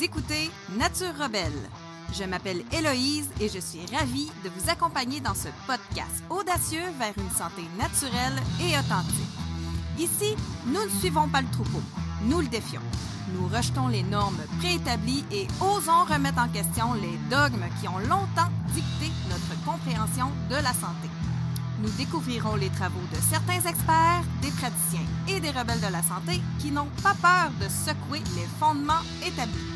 Écoutez Nature Rebelle. Je m'appelle Héloïse et je suis ravie de vous accompagner dans ce podcast audacieux vers une santé naturelle et authentique. Ici, nous ne suivons pas le troupeau, nous le défions. Nous rejetons les normes préétablies et osons remettre en question les dogmes qui ont longtemps dicté notre compréhension de la santé. Nous découvrirons les travaux de certains experts, des praticiens et des rebelles de la santé qui n'ont pas peur de secouer les fondements établis.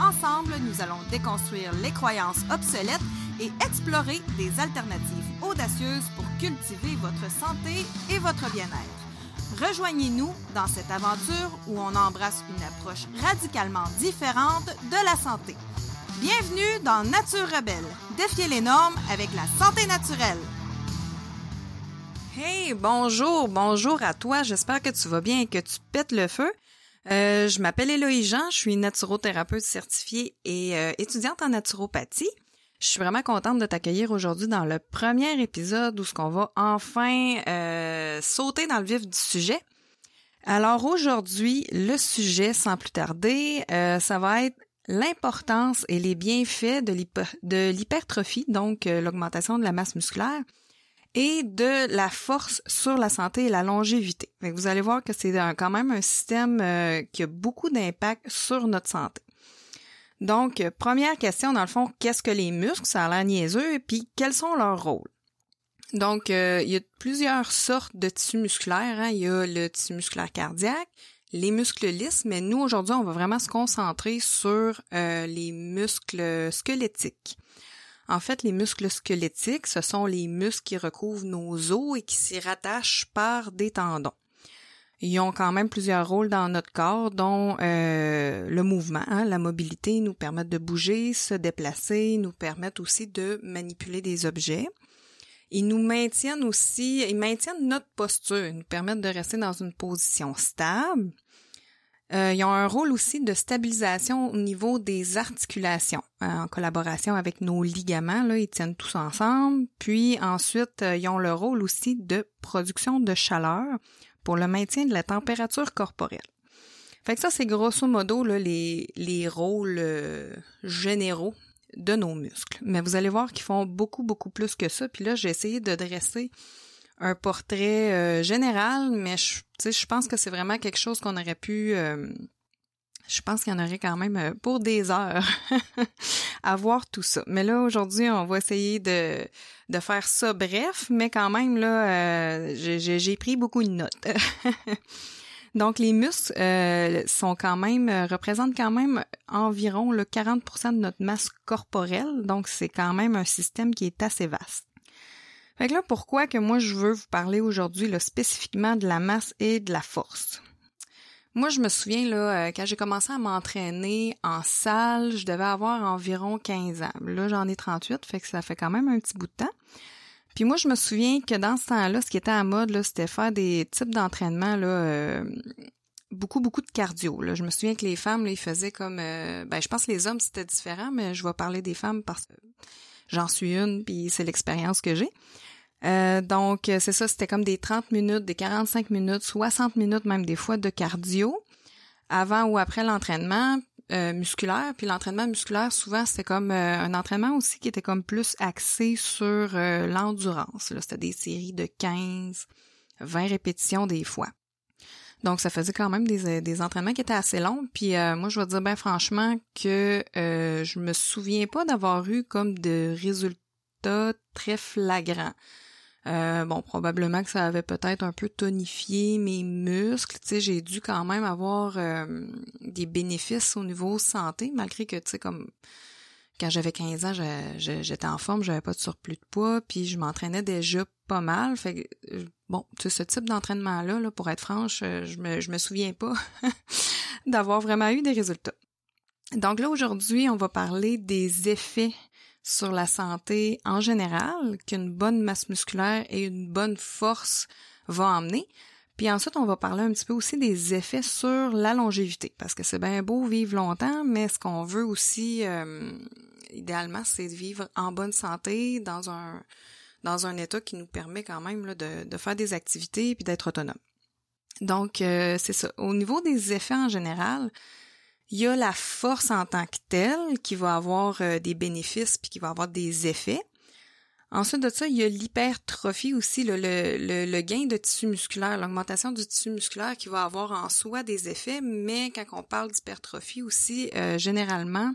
Ensemble, nous allons déconstruire les croyances obsolètes et explorer des alternatives audacieuses pour cultiver votre santé et votre bien-être. Rejoignez-nous dans cette aventure où on embrasse une approche radicalement différente de la santé. Bienvenue dans Nature Rebelle. Défiez les normes avec la santé naturelle. Hey, bonjour, bonjour à toi. J'espère que tu vas bien et que tu pètes le feu. Euh, je m'appelle Héloïse Jean, je suis naturothérapeute certifiée et euh, étudiante en naturopathie. Je suis vraiment contente de t'accueillir aujourd'hui dans le premier épisode où ce qu'on va enfin euh, sauter dans le vif du sujet. Alors aujourd'hui, le sujet, sans plus tarder, ça va être l'importance et les bienfaits de l'hypertrophie, donc l'augmentation de la masse musculaire, et de la force sur la santé et la longévité. vous allez voir que c'est quand même un système euh, qui a beaucoup d'impact sur notre santé. Donc, première question, dans le fond, qu'est-ce que les muscles? Ça a l'air niaiseux, et puis quels sont leurs rôles? Donc, euh, il y a plusieurs sortes de tissus musculaires. Hein. Il y a le tissu musculaire cardiaque, les muscles lisses, mais nous, aujourd'hui, on va vraiment se concentrer sur euh, les muscles squelettiques. En fait, les muscles squelettiques, ce sont les muscles qui recouvrent nos os et qui s'y rattachent par des tendons. Ils ont quand même plusieurs rôles dans notre corps, dont euh, le mouvement, hein, la mobilité, nous permettent de bouger, se déplacer, nous permettent aussi de manipuler des objets. Ils nous maintiennent aussi, ils maintiennent notre posture, ils nous permettent de rester dans une position stable. Euh, ils ont un rôle aussi de stabilisation au niveau des articulations, hein, en collaboration avec nos ligaments. Là, ils tiennent tous ensemble. Puis ensuite, euh, ils ont le rôle aussi de production de chaleur pour le maintien de la température corporelle. Fait que ça, c'est grosso modo là, les, les rôles euh, généraux de nos muscles. Mais vous allez voir qu'ils font beaucoup, beaucoup plus que ça. Puis là, j'ai essayé de dresser un portrait euh, général, mais je, je pense que c'est vraiment quelque chose qu'on aurait pu... Euh, je pense qu'il y en aurait quand même euh, pour des heures à voir tout ça. Mais là, aujourd'hui, on va essayer de, de faire ça bref, mais quand même, là, j'ai pris beaucoup de notes. Donc, les muscles sont quand même, représentent quand même environ le 40% de notre masse corporelle. Donc, c'est quand même un système qui est assez vaste. Fait que là, pourquoi que moi je veux vous parler aujourd'hui spécifiquement de la masse et de la force? Moi, je me souviens, là, euh, quand j'ai commencé à m'entraîner en salle, je devais avoir environ 15 ans. Là, j'en ai 38, fait que ça fait quand même un petit bout de temps. Puis moi, je me souviens que dans ce temps-là, ce qui était à mode, là, c'était faire des types d'entraînement, là, euh, beaucoup, beaucoup de cardio. Là. Je me souviens que les femmes, là, ils faisaient comme... Euh, ben, je pense que les hommes, c'était différent, mais je vais parler des femmes parce que j'en suis une, puis c'est l'expérience que j'ai. Euh, donc, euh, c'est ça, c'était comme des 30 minutes, des 45 minutes, 60 minutes même des fois de cardio avant ou après l'entraînement euh, musculaire. Puis l'entraînement musculaire, souvent, c'était comme un entraînement aussi qui était comme plus axé sur l'endurance. C'était des séries de 15, 20 répétitions des fois. Donc, ça faisait quand même des, des entraînements qui étaient assez longs. Puis moi, je vais dire bien franchement que je me souviens pas d'avoir eu comme de résultats très flagrants. Euh, bon, probablement que ça avait peut-être un peu tonifié mes muscles. Tu sais, j'ai dû quand même avoir euh, des bénéfices au niveau santé, malgré que, tu sais, comme quand j'avais 15 ans, j'étais en forme, j'avais pas de surplus de poids, puis je m'entraînais déjà pas mal. Fait euh, bon, tu sais, ce type d'entraînement-là, là, pour être franche, je me, je me souviens pas d'avoir vraiment eu des résultats. Donc là, aujourd'hui, on va parler des effets sur la santé en général qu'une bonne masse musculaire et une bonne force va emmener. Puis ensuite, on va parler un petit peu aussi des effets sur la longévité, parce que c'est bien beau vivre longtemps, mais ce qu'on veut aussi, euh, idéalement, c'est vivre en bonne santé, dans un dans un état qui nous permet quand même de faire des activités puis d'être autonome. Donc, euh, c'est ça. Au niveau des effets en général, Il y a la force en tant que telle qui va avoir euh, des bénéfices puis qui va avoir des effets. Ensuite de ça, il y a l'hypertrophie aussi, le, le, le, gain de tissu musculaire, l'augmentation du tissu musculaire qui va avoir en soi des effets, mais quand on parle d'hypertrophie aussi, euh, généralement,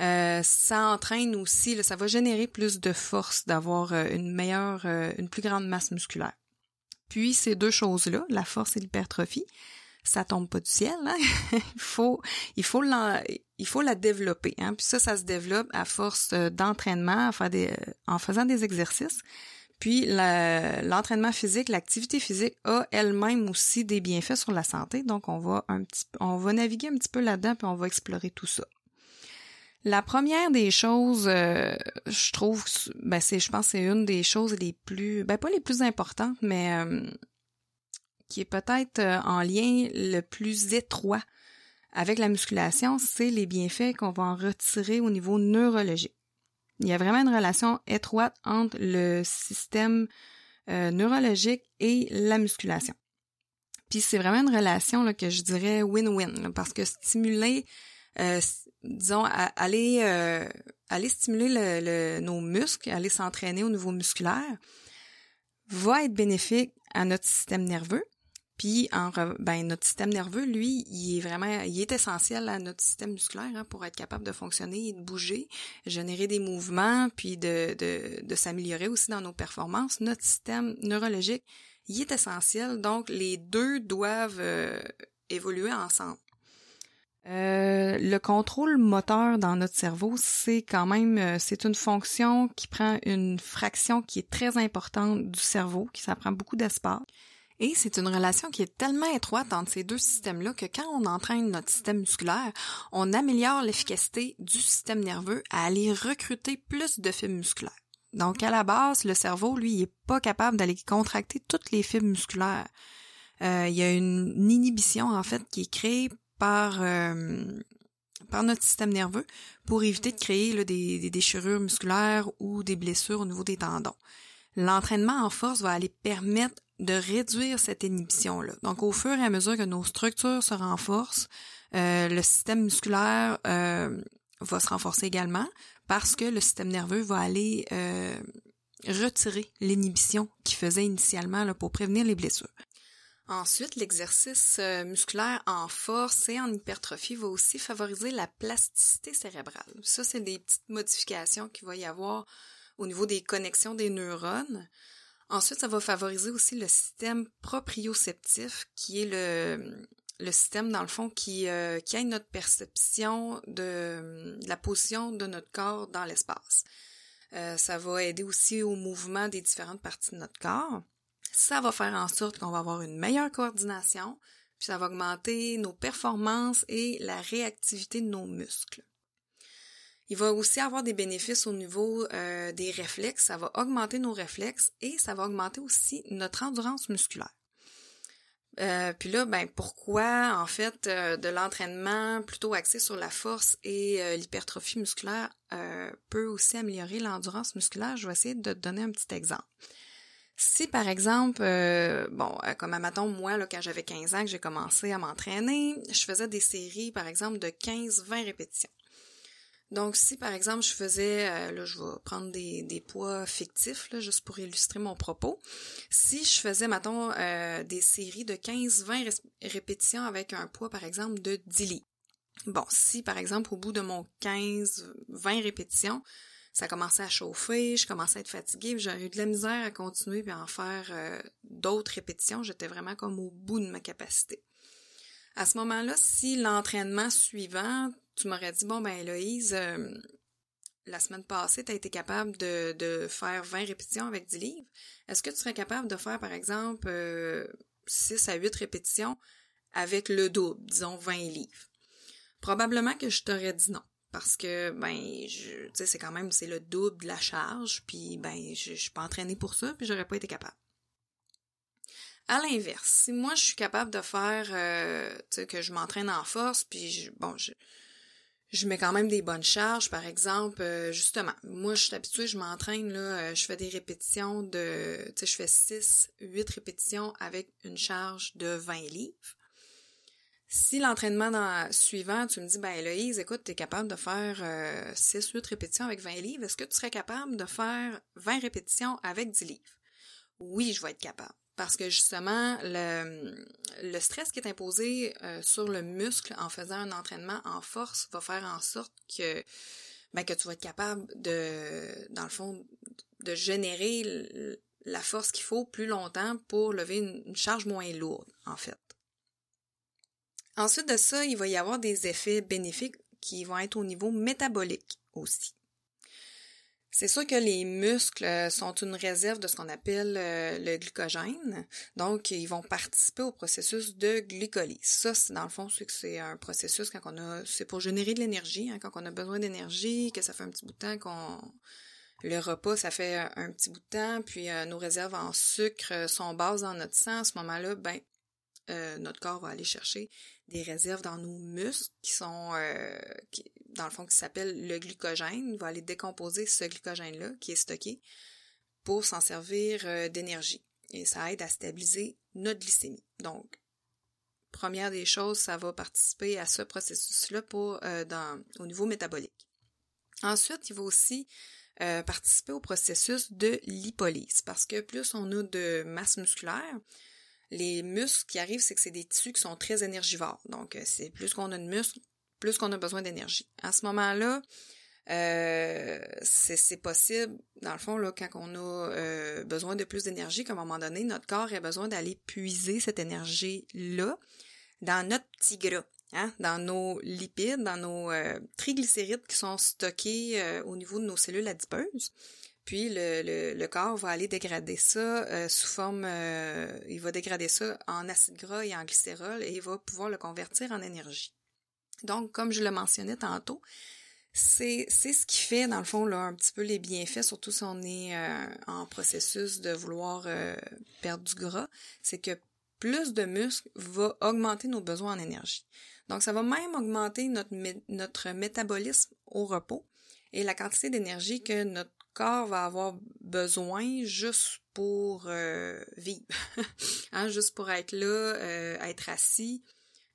euh, ça entraîne aussi, ça va générer plus de force d'avoir une meilleure, une plus grande masse musculaire. Puis ces deux choses-là, la force et l'hypertrophie, ça tombe pas du ciel. Hein? il faut, il faut il faut la développer. Hein? Puis ça, ça se développe à force euh, d'entraînement, en faisant des exercices. Puis l'entraînement physique, l'activité physique a elle-même aussi des bienfaits sur la santé. Donc on va un petit, on va naviguer un petit peu là-dedans puis on va explorer tout ça. La première des choses, euh, je trouve, ben c'est, je pense, c'est une des choses les plus, ben pas les plus importantes, mais euh, qui est peut-être euh, en lien le plus étroit avec la musculation, c'est les bienfaits qu'on va en retirer au niveau neurologique. Il y a vraiment une relation étroite entre le système euh, neurologique et la musculation. Puis c'est vraiment une relation là, que je dirais win-win, parce que stimuler, euh, disons, aller, aller stimuler le, nos muscles, aller s'entraîner au niveau musculaire, va être bénéfique à notre système nerveux, puis en ben notre système nerveux, lui, il est vraiment il est essentiel à notre système musculaire hein, pour être capable de fonctionner et de bouger, générer des mouvements, puis de, de, de s'améliorer aussi dans nos performances. Notre système neurologique, il est essentiel. Donc les deux doivent euh, évoluer ensemble. Euh, le contrôle moteur dans notre cerveau, c'est quand même euh, c'est une fonction qui prend une fraction qui est très importante du cerveau, qui ça prend beaucoup d'espace. Et c'est une relation qui est tellement étroite entre ces deux systèmes-là que quand on entraîne notre système musculaire, on améliore l'efficacité du système nerveux à aller recruter plus de fibres musculaires. Donc, à la base, le cerveau, lui, il est pas capable d'aller contracter toutes les fibres musculaires. Euh, il y a une inhibition, en fait, qui est créée par, euh, par notre système nerveux pour éviter de créer des, des déchirures musculaires ou des blessures au niveau des tendons. L'entraînement en force va aller permettre de réduire cette inhibition-là. Donc, au fur et à mesure que nos structures se renforcent, euh, le système musculaire euh, va se renforcer également parce que le système nerveux va aller euh, retirer l'inhibition qu'il faisait initialement là, pour prévenir les blessures. Ensuite, l'exercice musculaire en force et en hypertrophie va aussi favoriser la plasticité cérébrale. Ça, c'est des petites modifications qu'il va y avoir au niveau des connexions des neurones. Ensuite, ça va favoriser aussi le système proprioceptif, qui est le, système, dans le fond, qui, euh, qui aide notre perception de, la position de notre corps dans l'espace. Euh, ça va aider aussi au mouvement des différentes parties de notre corps. Ça va faire en sorte qu'on va avoir une meilleure coordination, puis ça va augmenter nos performances et la réactivité de nos muscles. Il va aussi avoir des bénéfices au niveau euh, des réflexes. Ça va augmenter nos réflexes et ça va augmenter aussi notre endurance musculaire. Euh, puis là, ben pourquoi en fait euh, de l'entraînement plutôt axé sur la force et l'hypertrophie musculaire peut aussi améliorer l'endurance musculaire? Je vais essayer de te donner un petit exemple. Si par exemple, bon, comme à matin, moi, là, quand j'avais 15 ans que j'ai commencé à m'entraîner, je faisais des séries, par exemple, de 15-20 répétitions. Donc, si par exemple je faisais, euh, là je vais prendre des, des poids fictifs, là, juste pour illustrer mon propos, si je faisais, mettons, euh, des séries de 15-20 répétitions avec un poids, par exemple, de 10 lits. Bon, si par exemple au bout de mon 15-20 répétitions, ça commençait à chauffer, je commençais à être fatiguée, j'aurais eu de la misère à continuer puis à en faire euh, d'autres répétitions, j'étais vraiment comme au bout de ma capacité. À ce moment-là, si l'entraînement suivant tu m'aurais dit, bon, ben Héloïse, euh, la semaine passée, tu as été capable de, faire 20 répétitions avec 10 livres. Est-ce que tu serais capable de faire, par exemple, 6 euh, à 8 répétitions avec le double, disons 20 livres? Probablement que je t'aurais dit non. Parce que, ben, tu sais, c'est quand même, c'est le double de la charge, puis ben, je, je suis pas entraînée pour ça, puis j'aurais pas été capable. À l'inverse, si moi je suis capable de faire, euh, tu sais, que je m'entraîne en force, puis bon, je, je mets quand même des bonnes charges, par exemple, euh, justement, moi je suis habituée, je m'entraîne, là, euh, je fais des répétitions de, tu sais, je fais 6, 8 répétitions avec une charge de 20 livres. Si l'entraînement suivant, tu me dis, ben Héloïse, écoute, tu es capable de faire euh, 6-8 répétitions avec 20 livres, est-ce que tu serais capable de faire 20 répétitions avec 10 livres? Oui, je vais être capable. Parce que justement, le, stress qui est imposé euh, sur le muscle en faisant un entraînement en force va faire en sorte que, ben, que tu vas être capable de, dans le fond, de générer la force qu'il faut plus longtemps pour lever une charge moins lourde, en fait. Ensuite de ça, il va y avoir des effets bénéfiques qui vont être au niveau métabolique aussi. C'est sûr que les muscles sont une réserve de ce qu'on appelle euh, le glycogène. Donc, ils vont participer au processus de glycolyse. Ça, dans le fond, c'est que c'est un processus quand on a, c'est pour générer de l'énergie, hein, quand on a besoin d'énergie, que ça fait un petit bout de temps qu'on, le repas, ça fait un petit bout de temps, puis euh, nos réserves en sucre sont basses dans notre sang. À ce moment-là, ben, euh, notre corps va aller chercher des réserves dans nos muscles qui sont, euh, dans le fond, qui s'appelle le glycogène. Il va aller décomposer ce glycogène-là qui est stocké pour s'en servir euh, d'énergie. Et ça aide à stabiliser notre glycémie. Donc, première des choses, ça va participer à ce processus-là pour au niveau métabolique. Ensuite, il va aussi participer au processus de lipolyse parce que plus on a de masse musculaire, les muscles qui arrivent, c'est que c'est des tissus qui sont très énergivores. Donc, euh, c'est plus qu'on a de muscles, plus qu'on a besoin d'énergie. À ce moment-là, euh, c'est possible, dans le fond, là, quand on a euh, besoin de plus d'énergie, qu'à un moment donné, notre corps a besoin d'aller puiser cette énergie-là dans notre petit gras, hein, dans nos lipides, dans nos triglycérides qui sont stockés au niveau de nos cellules adipeuses. Puis le, le, corps va aller dégrader ça euh, sous forme, euh, il va dégrader ça en acide gras et en glycérol et il va pouvoir le convertir en énergie. Donc, comme je le mentionnais tantôt, c'est ce qui fait dans le fond là un petit peu les bienfaits, surtout si on est euh, en processus de vouloir perdre du gras, c'est que plus de muscles va augmenter nos besoins en énergie. Donc, ça va même augmenter notre, notre métabolisme au repos et la quantité d'énergie que notre va avoir besoin juste pour euh, vivre, hein, juste pour être là, euh, être assis,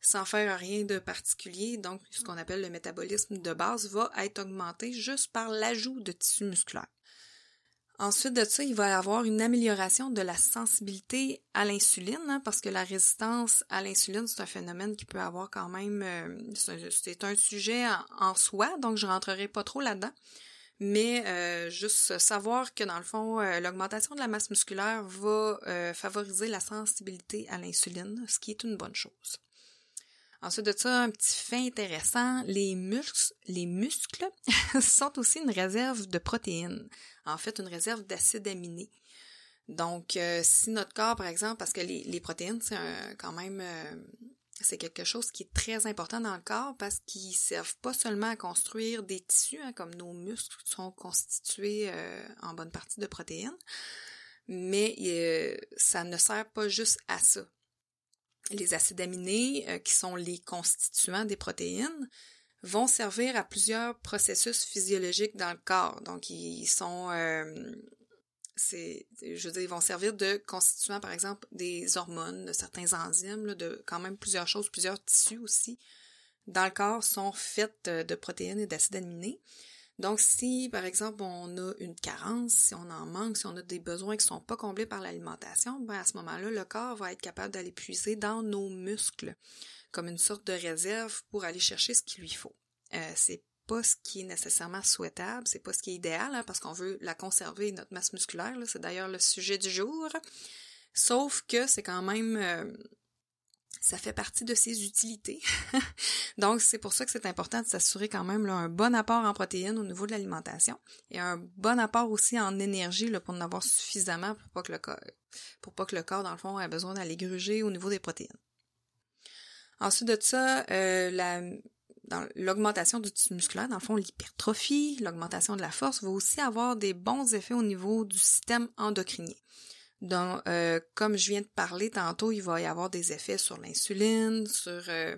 sans faire rien de particulier. Donc, ce qu'on appelle le métabolisme de base va être augmenté juste par l'ajout de tissu musculaire. Ensuite de ça, il va y avoir une amélioration de la sensibilité à l'insuline, hein, parce que la résistance à l'insuline, c'est un phénomène qui peut avoir quand même... Euh, c'est un sujet en, en, soi, donc je rentrerai pas trop là-dedans mais euh, juste savoir que dans le fond, euh, l'augmentation de la masse musculaire va euh, favoriser la sensibilité à l'insuline, ce qui est une bonne chose. Ensuite de ça, un petit fait intéressant, les muscles, les muscles sont aussi une réserve de protéines. En fait, une réserve d'acides aminés. Donc, si notre corps, par exemple, parce que les, les protéines, c'est quand même c'est quelque chose qui est très important dans le corps parce qu'ils servent pas seulement à construire des tissus, hein, comme nos muscles sont constitués euh, en bonne partie de protéines, mais euh, ça ne sert pas juste à ça. Les acides aminés, euh, qui sont les constituants des protéines, vont servir à plusieurs processus physiologiques dans le corps. Donc, ils sont c'est, je veux dire, ils vont servir de constituants, par exemple, des hormones, de certains enzymes, de quand même plusieurs choses, plusieurs tissus aussi dans le corps sont faits de protéines et d'acides aminés. Donc, si, par exemple, on a une carence, si on en manque, si on a des besoins qui sont pas comblés par l'alimentation, ben, à ce moment-là, le corps va être capable d'aller puiser dans nos muscles comme une sorte de réserve pour aller chercher ce qu'il lui faut. Euh, c'est pas ce qui est nécessairement souhaitable, c'est pas ce qui est idéal, hein, parce qu'on veut la conserver, notre masse musculaire, c'est d'ailleurs le sujet du jour. Sauf que c'est quand même euh, ça fait partie de ses utilités. Donc c'est pour ça que c'est important de s'assurer quand même là, un bon apport en protéines au niveau de l'alimentation et un bon apport aussi en énergie là, pour en avoir suffisamment pour pas que le corps pour pas que le corps dans le fond ait besoin d'aller gruger au niveau des protéines. Ensuite de ça, euh, la dans l'augmentation du tissu musculaire, dans le fond, l'hypertrophie, l'augmentation de la force va aussi avoir des bons effets au niveau du système endocrinien. Donc, euh, comme je viens de parler tantôt, il va y avoir des effets sur l'insuline, sur euh,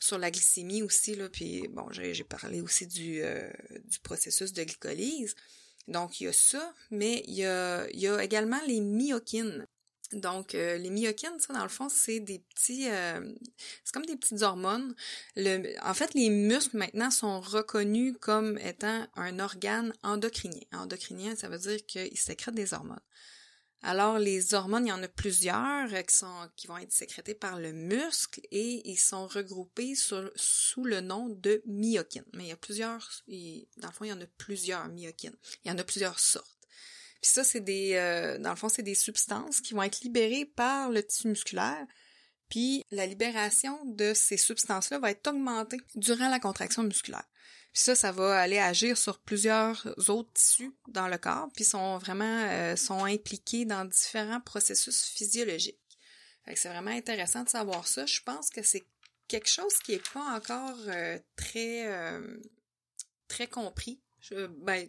sur la glycémie aussi là. Puis bon, j'ai parlé aussi du euh, du processus de glycolyse. Donc il y a ça, mais il y a il y a également les myokines. Donc, euh, les myokines, ça, dans le fond, c'est des petits... Euh, c'est comme des petites hormones. En fait, les muscles, maintenant, sont reconnus comme étant un organe endocrinien. Endocrinien, ça veut dire qu'ils sécrètent des hormones. Alors, les hormones, il y en a plusieurs qui, sont, qui vont être sécrétées par le muscle et ils sont regroupés sous le nom de myokines. Mais il y a plusieurs... dans le fond, il y en a plusieurs myokines. Il y en a plusieurs sortes. Puis ça, c'est des, euh, dans le fond, c'est des substances qui vont être libérées par le tissu musculaire. Puis la libération de ces substances-là va être augmentée durant la contraction musculaire. Puis ça, ça va aller agir sur plusieurs autres tissus dans le corps, puis sont vraiment euh, sont impliqués dans différents processus physiologiques. c'est vraiment intéressant de savoir ça. Je pense que c'est quelque chose qui est pas encore euh, très très compris je, ben,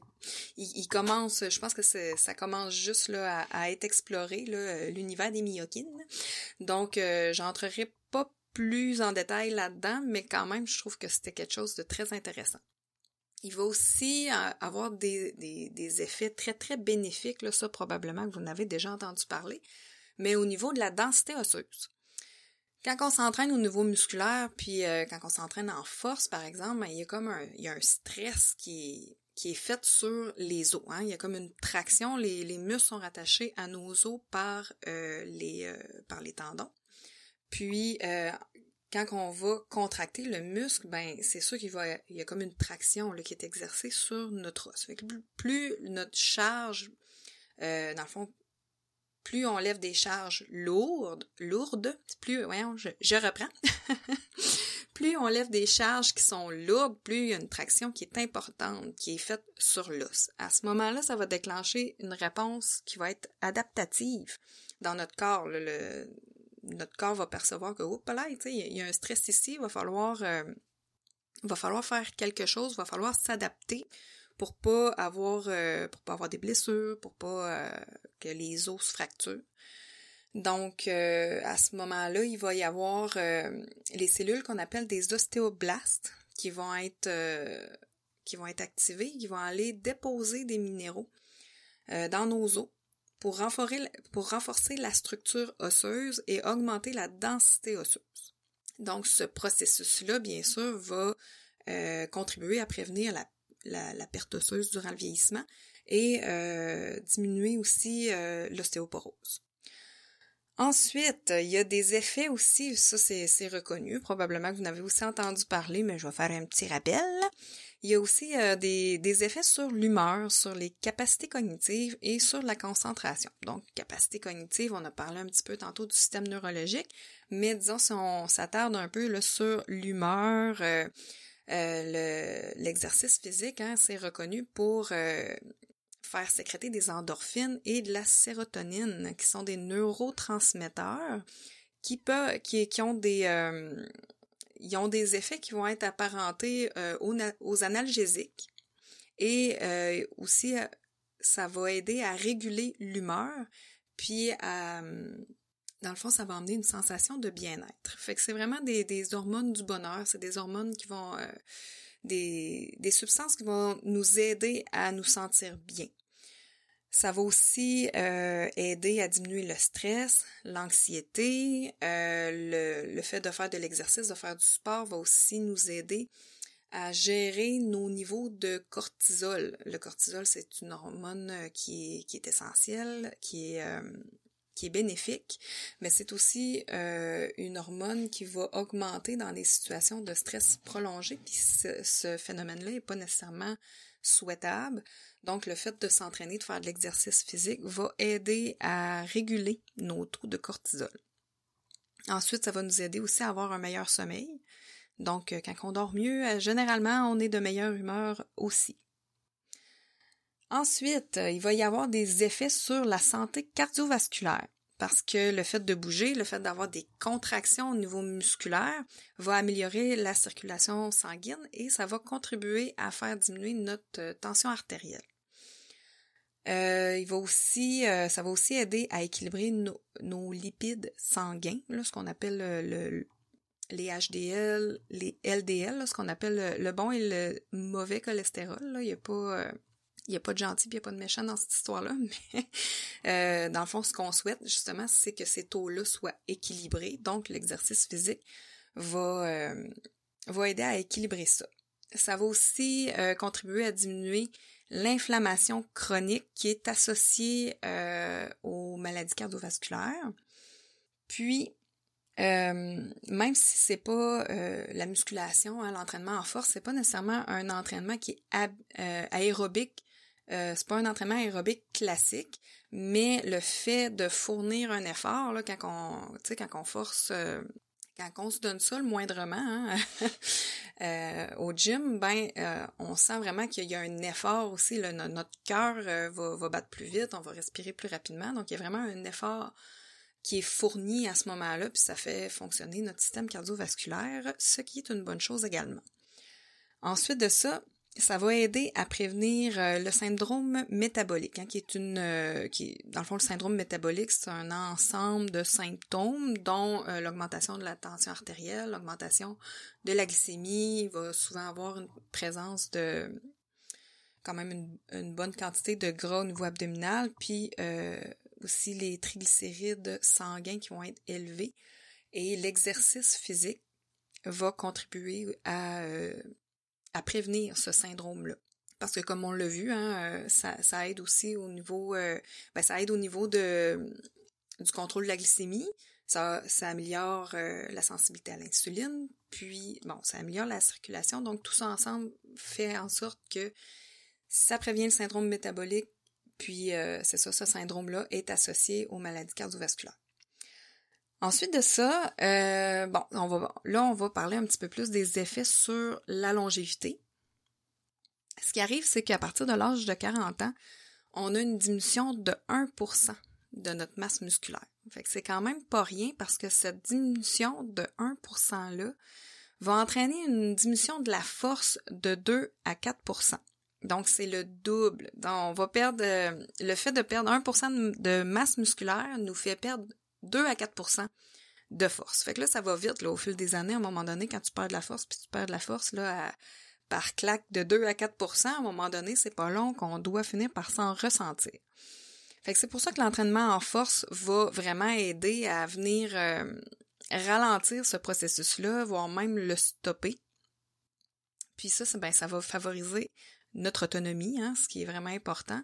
il, commence, je pense que ça commence juste là à, être exploré l'univers des myokines. Donc, euh, j'entrerai pas plus en détail là-dedans, mais quand même, je trouve que c'était quelque chose de très intéressant. Il va aussi euh, avoir des, des, effets très très bénéfiques, là, ça probablement que vous en avez déjà entendu parler, mais au niveau de la densité osseuse. Quand on s'entraîne au niveau musculaire, puis euh, quand on s'entraîne en force, par exemple, ben, il y a comme un, il y a un stress qui est, qui est faite sur les os. Hein. Il y a comme une traction, les, les muscles sont rattachés à nos os par, euh, les, euh, les tendons. Puis, euh, quand on va contracter le muscle, ben c'est sûr qu'il va il y a comme une traction là, qui est exercée sur notre os. Plus, notre charge, dans le fond, plus on lève des charges lourdes, lourdes, plus, voyons, je reprends. plus on lève des charges qui sont lourdes, plus il y a une traction qui est importante, qui est faite sur l'os. À ce moment-là, ça va déclencher une réponse qui va être adaptative dans notre corps. Notre corps va percevoir que, oups là, il y a un stress ici, il va falloir, euh, va falloir faire quelque chose, il va falloir s'adapter pour pas avoir, euh, pas avoir des blessures, pour pas euh, que les os se fracturent. Donc, euh, à ce moment-là, il va y avoir euh, les cellules qu'on appelle des ostéoblastes qui vont être euh, qui vont être activées, qui vont aller déposer des minéraux dans nos os pour renforcer, pour renforcer la structure osseuse et augmenter la densité osseuse. Donc, ce processus-là, bien sûr, va contribuer à prévenir la, la, la, perte osseuse durant le vieillissement et diminuer aussi l'ostéoporose. Ensuite, il y a des effets aussi, ça c'est reconnu, probablement que vous n'avez aussi entendu parler, mais je vais faire un petit rappel. Il y a aussi euh, des, des, effets sur l'humeur, sur les capacités cognitives et sur la concentration. Donc, capacité cognitive, on a parlé un petit peu tantôt du système neurologique, mais disons si on s'attarde un peu là, sur l'humeur, euh, euh, l'exercice physique, hein, c'est reconnu pour faire sécréter des endorphines et de la sérotonine, qui sont des neurotransmetteurs qui, peuvent, qui, ont des... Euh, ils ont des effets qui vont être apparentés euh, aux, analgésiques. Et euh, aussi ça va aider à réguler l'humeur puis à dans le fond ça va amener une sensation de bien-être. Fait que c'est vraiment des, des, hormones du bonheur. C'est des hormones qui vont des, des substances qui vont nous aider à nous sentir bien ça va aussi euh, aider à diminuer le stress, l'anxiété, euh, le, le, fait de faire de l'exercice, de faire du sport va aussi nous aider à gérer nos niveaux de cortisol. Le cortisol, c'est une hormone euh, qui est, qui est essentielle, qui est, qui est bénéfique, mais c'est aussi une hormone qui va augmenter dans des situations de stress prolongé, puis ce, ce phénomène-là n'est pas nécessairement souhaitable. Donc, le fait de s'entraîner, de faire de l'exercice physique va aider à réguler nos taux de cortisol. Ensuite, ça va nous aider aussi à avoir un meilleur sommeil. Donc, euh, quand on dort mieux, euh, généralement, on est de meilleure humeur aussi. Ensuite, euh, il va y avoir des effets sur la santé cardiovasculaire parce que le fait de bouger, le fait d'avoir des contractions au niveau musculaire va améliorer la circulation sanguine et ça va contribuer à faire diminuer notre euh, tension artérielle. Euh, il va aussi, euh, ça va aussi aider à équilibrer nos lipides sanguins, là, ce qu'on appelle le, les HDL, les LDL, ce qu'on appelle le, bon et le mauvais cholestérol. Là. Il n'y a pas, il n'y a pas de gentil et il n'y a pas de méchant dans cette histoire-là, mais euh, dans le fond, ce qu'on souhaite, justement, c'est que ces taux-là soient équilibrés. Donc, l'exercice physique va, euh, va aider à équilibrer ça. Ça va aussi euh, contribuer à diminuer l'inflammation chronique qui est associée aux maladies cardiovasculaires. Puis, même si c'est pas la musculation, hein, l'entraînement en force, c'est pas nécessairement un entraînement qui est aérobique euh, c'est pas un entraînement aérobique classique, mais le fait de fournir un effort, là, quand on, quand on force, euh, quand on se donne ça le moindrement hein, euh, au gym, ben, on sent vraiment qu'il y a un effort aussi. Là, notre cœur va, va battre plus vite, on va respirer plus rapidement. Donc, il y a vraiment un effort qui est fourni à ce moment-là, puis ça fait fonctionner notre système cardiovasculaire, ce qui est une bonne chose également. Ensuite de ça, ça va aider à prévenir euh, le syndrome métabolique, hein, qui est une, euh, qui dans le fond le syndrome métabolique, c'est un ensemble de symptômes dont euh, l'augmentation de la tension artérielle, l'augmentation de la glycémie, il va souvent avoir une présence de quand même une, bonne quantité de gras au niveau abdominal, puis aussi les triglycérides sanguins qui vont être élevés. Et l'exercice physique va contribuer à à prévenir ce syndrome-là. Parce que comme on l'a vu, hein, euh, ça, aide aussi au niveau, euh, ben, ça aide au niveau de du contrôle de la glycémie. Ça, améliore euh, la sensibilité à l'insuline, puis bon, ça améliore la circulation. Donc tout ça ensemble fait en sorte que ça prévient le syndrome métabolique. Puis c'est ça, ce syndrome-là est associé aux maladies cardiovasculaires. Ensuite de ça, euh, bon, on va, là, on va parler un petit peu plus des effets sur la longévité. Ce qui arrive, c'est qu'à partir de l'âge de 40 ans, on a une diminution de 1% de notre masse musculaire. Fait que c'est quand même pas rien parce que cette diminution de 1% là va entraîner une diminution de la force de 2 à 4%. Donc c'est le double. Donc on va perdre le fait de perdre 1% de masse musculaire nous fait perdre 2 à 4% de force. Fait que là, ça va vite au fil des années, à un moment donné, quand tu perds de la force, puis tu perds de la force là, par claque de 2 à 4% à un moment donné, c'est pas long qu'on doit finir par s'en ressentir. Fait c'est pour ça que l'entraînement en force va vraiment aider à venir euh, ralentir ce processus-là, voire même le stopper. Puis ça, ben, ça va favoriser notre autonomie, hein, ce qui est vraiment important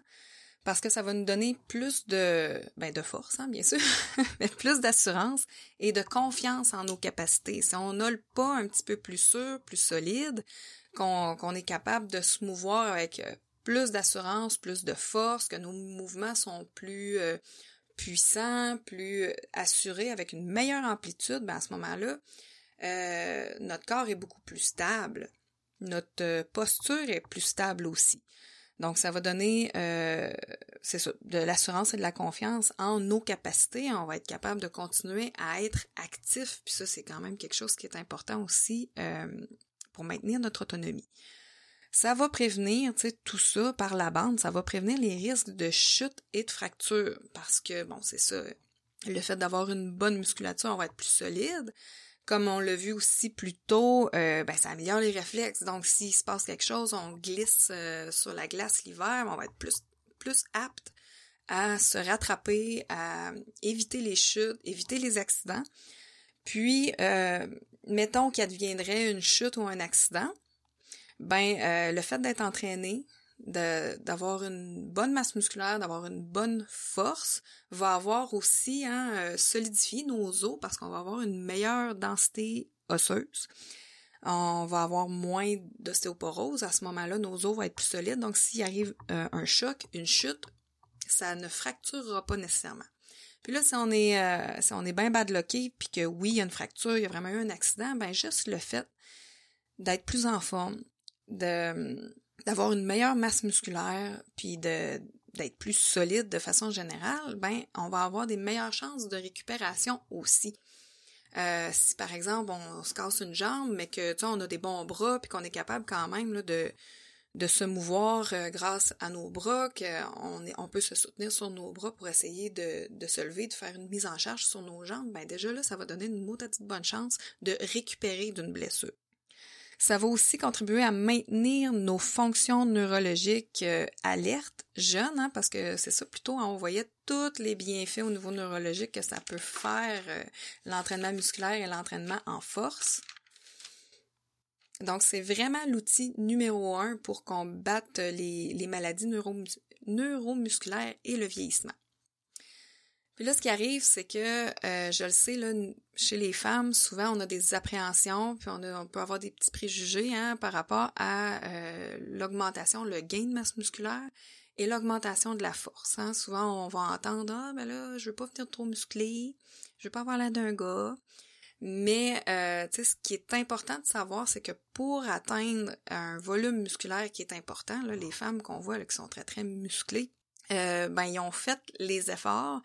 parce que ça va nous donner plus de, ben de force, hein, bien sûr, mais plus d'assurance et de confiance en nos capacités. Si on a le pas un petit peu plus sûr, plus solide, qu'on est capable de se mouvoir avec euh, plus d'assurance, plus de force, que nos mouvements sont plus euh, puissants, plus assurés, avec une meilleure amplitude, ben à ce moment-là, euh, notre corps est beaucoup plus stable. Notre posture est plus stable aussi. Donc, ça va donner, euh, c'est de l'assurance et de la confiance en nos capacités. On va être capable de continuer à être actif. Puis ça, c'est quand même quelque chose qui est important aussi euh, pour maintenir notre autonomie. Ça va prévenir, tu sais, tout ça par la bande, ça va prévenir les risques de chute et de fracture. Parce que, bon, c'est ça, le fait d'avoir une bonne musculature, on va être plus solide comme on l'a vu aussi plus tôt, euh, ben, ça améliore les réflexes. Donc, s'il se passe quelque chose, on glisse euh, sur la glace l'hiver, on va être plus, plus apte à se rattraper, à éviter les chutes, éviter les accidents. Puis, euh, mettons qu'il adviendrait une chute ou un accident, ben le fait d'être entraîné, d'avoir une bonne masse musculaire, d'avoir une bonne force, va avoir aussi hein, euh, solidifié nos os parce qu'on va avoir une meilleure densité osseuse. On va avoir moins d'ostéoporose. À ce moment-là, nos os vont être plus solides. Donc, s'il arrive euh, un choc, une chute, ça ne fracturera pas nécessairement. Puis là, si on est euh, si on est bien badlocké, puis que oui, il y a une fracture, il y a vraiment eu un accident, ben juste le fait d'être plus en forme, de d'avoir une meilleure masse musculaire, puis de d'être plus solide de façon générale, ben on va avoir des meilleures chances de récupération aussi. Euh, si par exemple on, se casse une jambe, mais que tu sais, on a des bons bras, puis qu'on est capable quand même là, de de se mouvoir euh, grâce à nos bras, qu'on on peut se soutenir sur nos bras pour essayer de, de se lever, de faire une mise en charge sur nos jambes, ben déjà là, ça va donner une petite bonne chance de récupérer d'une blessure. Ça va aussi contribuer à maintenir nos fonctions neurologiques euh, alertes, jeunes, hein, parce que c'est ça plutôt, hein, on voyait tous les bienfaits au niveau neurologique que ça peut faire euh, l'entraînement musculaire et l'entraînement en force. Donc, c'est vraiment l'outil numéro un pour combattre les, les maladies neuromusculaires et le vieillissement. Puis là, ce qui arrive, c'est que, euh, je le sais, là, chez les femmes, souvent, on a des appréhensions, puis on, on peut avoir des petits préjugés hein, par rapport à euh, l'augmentation, le gain de masse musculaire et l'augmentation de la force. Hein. Souvent, on va entendre « Ah, ben là, je veux pas venir trop musclé, je veux pas avoir l'air d'un gars ». Mais, euh, tu sais, ce qui est important de savoir, c'est que pour atteindre un volume musculaire qui est important, là, les femmes qu'on voit là, qui sont très, très musclées, euh, ben, ils ont fait les efforts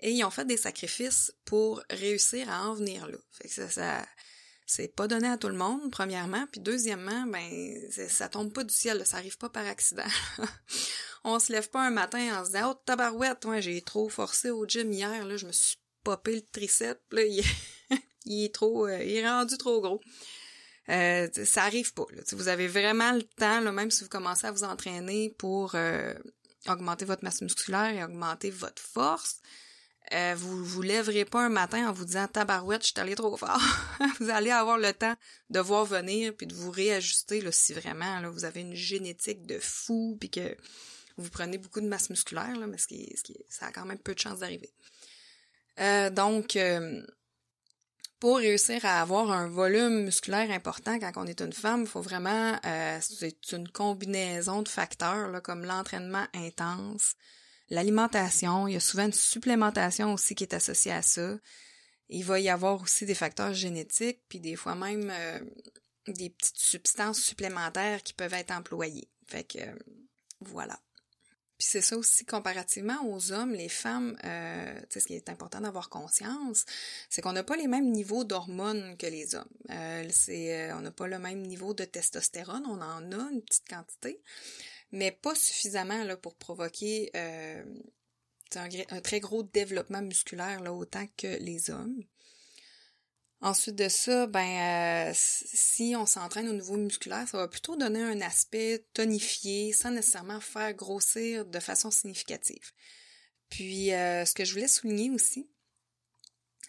et ils ont fait des sacrifices pour réussir à en venir là. Fait que ça, ça c'est pas donné à tout le monde, premièrement, puis deuxièmement, ben ça tombe pas du ciel, ça arrive pas par accident. On se lève pas un matin en se disant "Oh tabarouette, ouais, j'ai trop forcé au gym hier là, je me suis popé le triceps, là, il, il est trop euh, il est rendu trop gros." Euh, ça arrive pas. Là. Vous avez vraiment le temps, là, même si vous commencez à vous entraîner pour euh, augmenter votre masse musculaire et augmenter votre force, euh, vous vous lèverez pas un matin en vous disant tabarouette, je suis allé trop fort. vous allez avoir le temps de voir venir puis de vous réajuster là, si vraiment là, vous avez une génétique de fou puis que vous prenez beaucoup de masse musculaire là, mais ce qui, ce qui, ça a quand même peu de chances d'arriver. Euh, donc euh, pour réussir à avoir un volume musculaire important quand on est une femme, il faut vraiment c'est une combinaison de facteurs là, comme l'entraînement intense, L'alimentation, il y a souvent une supplémentation aussi qui est associée à ça. Il va y avoir aussi des facteurs génétiques, puis des fois même euh, des petites substances supplémentaires qui peuvent être employées. Fait que voilà. Puis c'est ça aussi comparativement aux hommes, les femmes, euh, ce qui est important d'avoir conscience, c'est qu'on n'a pas les mêmes niveaux d'hormones que les hommes. Euh, euh, on n'a pas le même niveau de testostérone, on en a une petite quantité mais pas suffisamment pour provoquer euh, un, très gros développement musculaire là, autant que les hommes. Ensuite de ça, ben euh, si on s'entraîne au niveau musculaire, ça va plutôt donner un aspect tonifié sans nécessairement faire grossir de façon significative. Puis euh, ce que je voulais souligner aussi,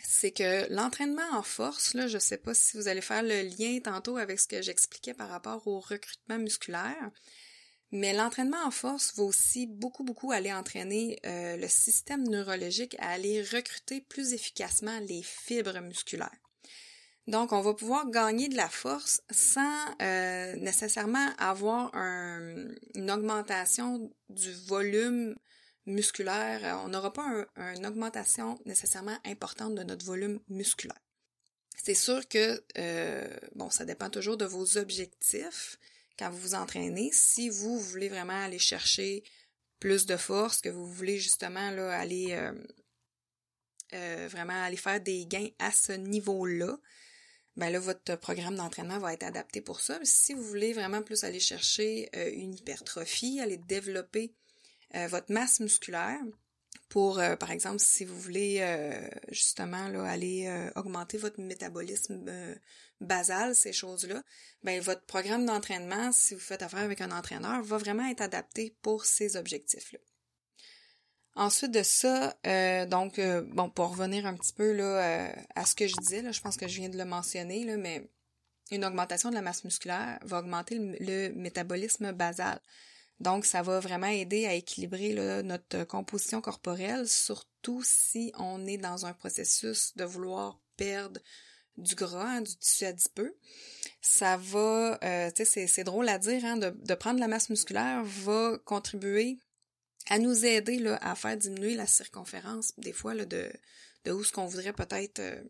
c'est que l'entraînement en force, je sais pas si vous allez faire le lien tantôt avec ce que j'expliquais par rapport au recrutement musculaire, mais l'entraînement en force va aussi beaucoup, beaucoup aller entraîner euh, le système neurologique à aller recruter plus efficacement les fibres musculaires. Donc, on va pouvoir gagner de la force sans euh, nécessairement avoir une augmentation du volume musculaire. On n'aura pas une augmentation nécessairement importante de notre volume musculaire. C'est sûr que, euh, bon, ça dépend toujours de vos objectifs, quand vous vous entraînez, si vous voulez vraiment aller chercher plus de force, que vous voulez justement là, aller euh, euh, vraiment aller faire des gains à ce niveau-là, ben là, votre programme d'entraînement va être adapté pour ça. Si vous voulez vraiment plus aller chercher euh, une hypertrophie, aller développer votre masse musculaire, pour, par exemple, si vous voulez justement là, aller augmenter votre métabolisme basal, ces choses-là, ben votre programme d'entraînement, si vous faites affaire avec un entraîneur, va vraiment être adapté pour ces objectifs-là. Ensuite de ça, donc bon, pour revenir un petit peu là à ce que je disais, je pense que je viens de le mentionner, là, mais une augmentation de la masse musculaire va augmenter le métabolisme basal. Donc, ça va vraiment aider à équilibrer notre composition corporelle, surtout si on est dans un processus de vouloir perdre du gras, hein, du tissu adipeux. Ça va, euh, tu sais, c'est drôle à dire, hein, de, prendre la masse musculaire va contribuer à nous aider à faire diminuer la circonférence, des fois, de, de où ce qu'on voudrait peut-être euh,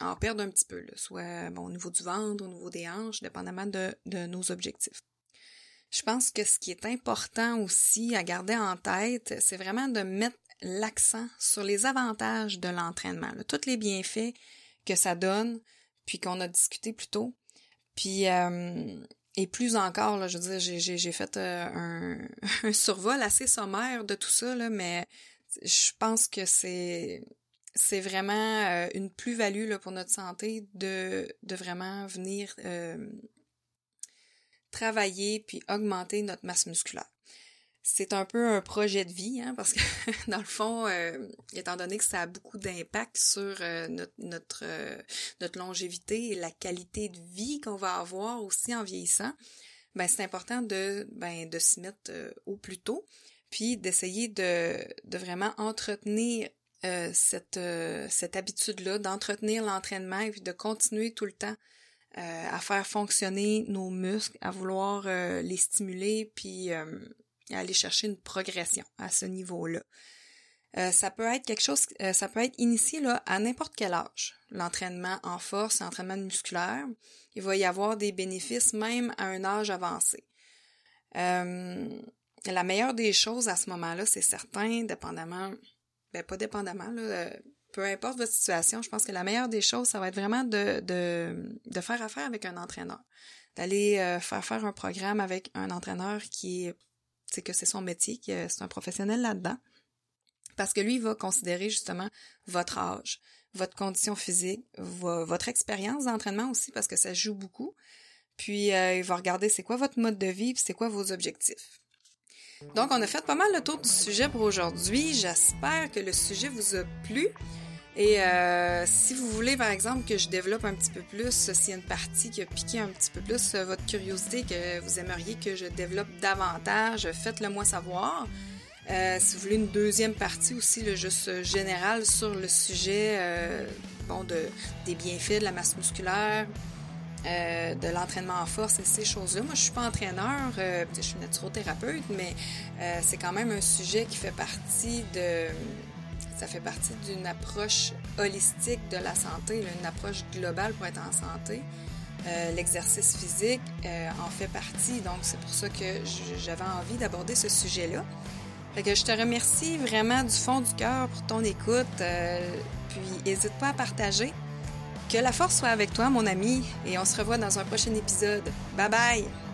en perdre un petit peu, là, soit bon, au niveau du ventre, au niveau des hanches, dépendamment de, de nos objectifs. Je pense que ce qui est important aussi à garder en tête, c'est vraiment de mettre l'accent sur les avantages de l'entraînement, tous les bienfaits que ça donne, puis qu'on a discuté plus tôt. Puis euh, et plus encore, là, je veux dire, j'ai fait euh, un, survol assez sommaire de tout ça, là, mais je pense que c'est c'est vraiment euh, une plus-value pour notre santé de, de vraiment venir travailler puis augmenter notre masse musculaire. C'est un peu un projet de vie, hein, parce que dans le fond, euh, étant donné que ça a beaucoup d'impact sur euh, notre notre, euh, notre longévité et la qualité de vie qu'on va avoir aussi en vieillissant, ben c'est important de ben de s'y mettre au plus tôt, puis d'essayer de de vraiment entretenir cette cette habitude là, d'entretenir l'entraînement et puis de continuer tout le temps euh, à faire fonctionner nos muscles, à vouloir euh, les stimuler, puis euh, à aller chercher une progression à ce niveau-là. ça peut être quelque chose, ça peut être initié là à n'importe quel âge. L'entraînement en force, l'entraînement musculaire, il va y avoir des bénéfices même à un âge avancé. la meilleure des choses à ce moment-là, c'est certain, dépendamment, ben pas dépendamment, là, peu importe votre situation, je pense que la meilleure des choses, ça va être vraiment de, de, de faire affaire avec un entraîneur. D'aller euh, faire faire un programme avec un entraîneur qui est, c'est que c'est son métier, c'est un professionnel là-dedans. Parce que lui, il va considérer justement votre âge, votre condition physique, votre expérience d'entraînement aussi, parce que ça joue beaucoup. Puis, euh, il va regarder c'est quoi votre mode de vie, c'est quoi vos objectifs. Donc, on a fait pas mal le tour du sujet pour aujourd'hui. J'espère que le sujet vous a plu. Et euh, si vous voulez, par exemple, que je développe un petit peu plus, s'il y a une partie qui a piqué un petit peu plus euh, votre curiosité, que vous aimeriez que je développe davantage, faites-le moi savoir. Euh, si vous voulez une deuxième partie aussi, le juste général sur le sujet bon, de, des bienfaits de la masse musculaire, de l'entraînement en force et ces choses-là. Moi, je suis pas entraîneur, je suis naturothérapeute, mais c'est quand même un sujet qui fait partie de ça fait partie d'une approche holistique de la santé, une approche globale pour être en santé. Euh, l'exercice physique euh, en fait partie, donc c'est pour ça que j'avais envie d'aborder ce sujet-là. Je te remercie vraiment du fond du cœur pour ton écoute, euh, puis n'hésite pas à partager. Que la force soit avec toi, mon ami, et on se revoit dans un prochain épisode. Bye bye!